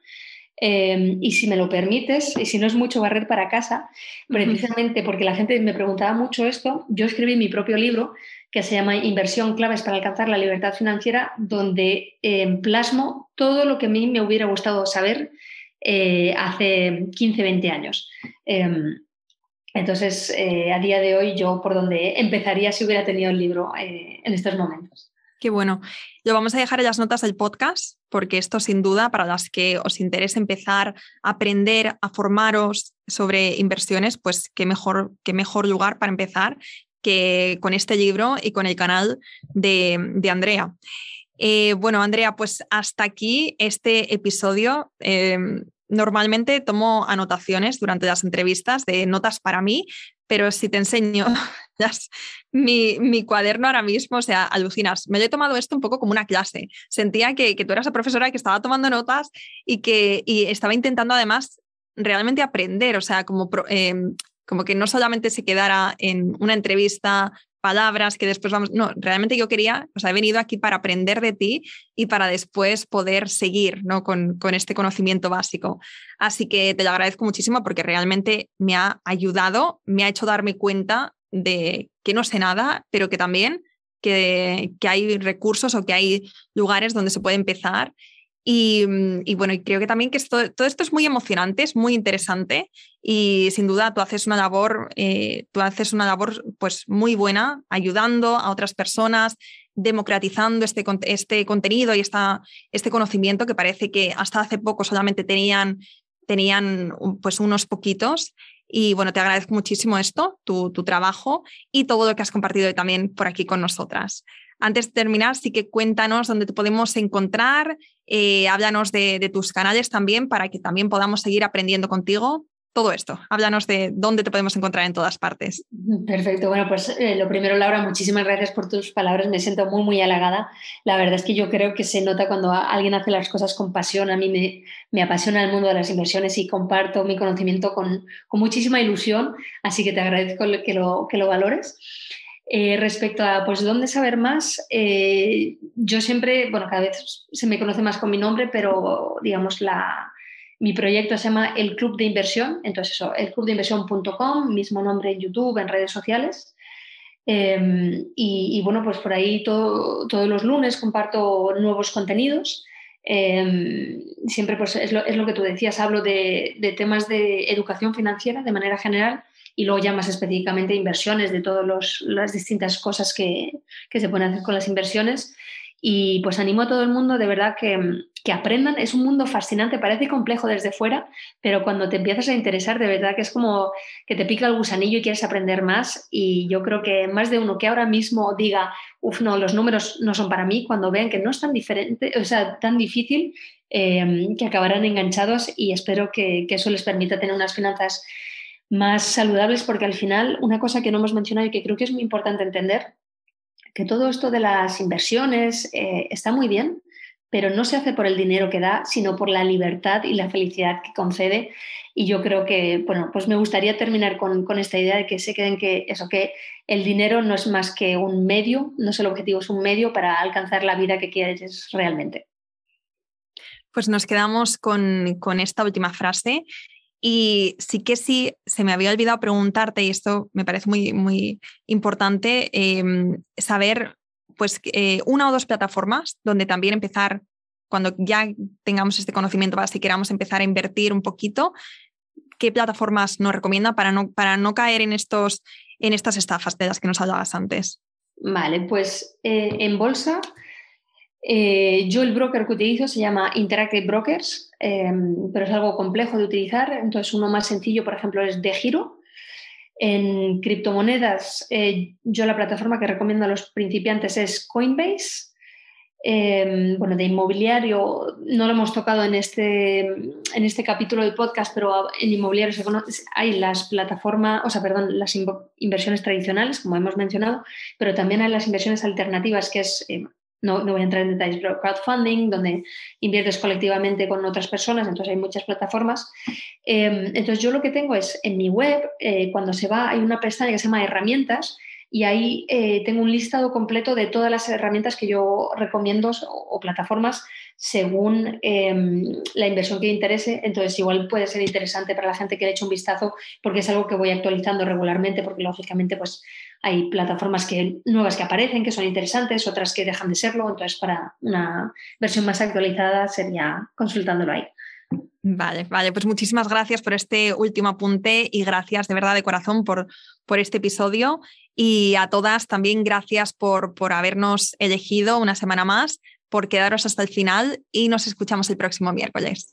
Em, y si me lo permites, y si no es mucho barrer para casa, precisamente porque la gente me preguntaba mucho esto, yo escribí mi propio libro que se llama Inversión claves para alcanzar la libertad financiera, donde eh, plasmo todo lo que a mí me hubiera gustado saber eh, hace 15, 20 años. Em, entonces, eh, a día de hoy, yo por donde empezaría si hubiera tenido el libro en estos momentos. Qué bueno. Lo vamos a dejar en las notas del podcast, porque esto sin duda, para las que os interese empezar a aprender, a formaros sobre inversiones, pues qué mejor, qué mejor lugar para empezar que con este libro y con el canal de, Andrea. Eh, bueno, Andrea, pues hasta aquí este episodio. Em, normalmente tomo anotaciones durante las entrevistas de notas para mí, pero si te enseño mi, cuaderno ahora mismo, o sea, alucinas. Me he tomado esto un poco como una clase. Sentía que, tú eras la profesora que estaba tomando notas y que estaba intentando además realmente aprender, o sea, como em, como que no solamente se quedara en una entrevista, palabras que después vamos, no, realmente yo quería, o sea, he venido aquí para aprender de ti y para después poder seguir ¿no? con, con este conocimiento básico. Así que te lo agradezco muchísimo porque realmente me ha ayudado, me ha hecho darme cuenta de que no sé nada, pero que también que, que, hay recursos o que hay lugares donde se puede empezar Mm, y, bueno, y creo que también que esto, todo esto es muy emocionante, es muy interesante y sin duda tú haces una labor, eh, tú haces una labor pues muy buena, ayudando a otras personas, democratizando este, este contenido y esta, este conocimiento que parece que hasta hace poco solamente tenían, tenían pues unos poquitos. Y bueno, te agradezco muchísimo esto, tu, trabajo y todo lo que has compartido también por aquí con nosotras. Antes de terminar, sí que cuéntanos dónde te podemos encontrar, eh, háblanos de, tus canales también para que también podamos seguir aprendiendo contigo. Todo esto, háblanos de dónde te podemos encontrar en todas partes. Perfecto, bueno, pues eh, lo primero, Laura, muchísimas gracias por tus palabras, me siento muy, muy halagada. La verdad es que yo creo que se nota cuando alguien hace las cosas con pasión, a mí me, me apasiona el mundo de las inversiones y comparto mi conocimiento con, con muchísima ilusión, así que te agradezco que lo, que lo valores. Eh, respecto a, pues, ¿dónde saber más? Eh, yo siempre, bueno, cada vez se me conoce más con mi nombre, pero digamos, la, mi proyecto se llama El Club de Inversión, entonces eso, elclubdeinversión.com, mismo nombre en YouTube, en redes sociales. Em, y, bueno, pues por ahí todos los lunes comparto nuevos contenidos. Em, siempre pues es lo, es lo, que tú decías, hablo de, temas de educación financiera de manera general y luego ya más específicamente inversiones, de todas las distintas cosas que, se pueden hacer con las inversiones. Y pues animo a todo el mundo de verdad que, que, aprendan. Es un mundo fascinante, parece complejo desde fuera, pero cuando te empiezas a interesar, de verdad que es como que te pica el gusanillo y quieres aprender más. Y yo creo que más de uno que ahora mismo diga, uff, no, los números no son para mí, cuando vean que no es tan diferente, o sea, tan difícil, eh, que acabarán enganchados y espero que, que eso les permita tener unas finanzas más saludables, porque al final una cosa que no hemos mencionado y que creo que es muy importante entender, que todo esto de las inversiones eh, está muy bien, pero no se hace por el dinero que da, sino por la libertad y la felicidad que concede. Y yo creo que, bueno, pues me gustaría terminar con, con esta idea de que se queden que eso, que el dinero no es más que un medio, no es el objetivo, es un medio para alcanzar la vida que quieres realmente. Pues nos quedamos con, con esta última frase y sí que sí, se me había olvidado preguntarte, y esto me parece muy, muy importante, em, saber pues eh, una o dos plataformas donde también empezar, cuando ya tengamos este conocimiento base y queramos empezar a invertir un poquito, ¿qué plataformas nos recomienda para no, para no caer en, estos, en estas estafas de las que nos hablabas antes? Vale, pues eh, en bolsa eh, yo el broker que utilizo se llama Interactive Brokers, em, pero es algo complejo de utilizar. Entonces uno más sencillo, por ejemplo, es de giro. En criptomonedas, eh, yo la plataforma que recomiendo a los principiantes es Coinbase. Em, bueno, de inmobiliario no lo hemos tocado en este, en este capítulo del podcast, pero en inmobiliario se hay las plataformas, o sea, perdón, las inversiones tradicionales, como hemos mencionado, pero también hay las inversiones alternativas, que es em, no, voy a entrar en detalles, pero crowdfunding, donde inviertes colectivamente con otras personas, entonces hay muchas plataformas. Em, entonces yo lo que tengo es en mi web, eh, cuando se va, hay una pestaña que se llama herramientas y ahí eh, tengo un listado completo de todas las herramientas que yo recomiendo o, plataformas según em, la inversión que interese. Entonces, igual puede ser interesante para la gente que le eche un vistazo porque es algo que voy actualizando regularmente porque, lógicamente, pues hay plataformas que, nuevas que aparecen, que son interesantes, otras que dejan de serlo. Entonces, para una versión más actualizada sería consultándolo ahí. Vale, vale, pues muchísimas gracias por este último apunte y gracias de verdad de corazón por, por este episodio. Y a todas también gracias por, por habernos elegido una semana más, por quedaros hasta el final y nos escuchamos el próximo miércoles.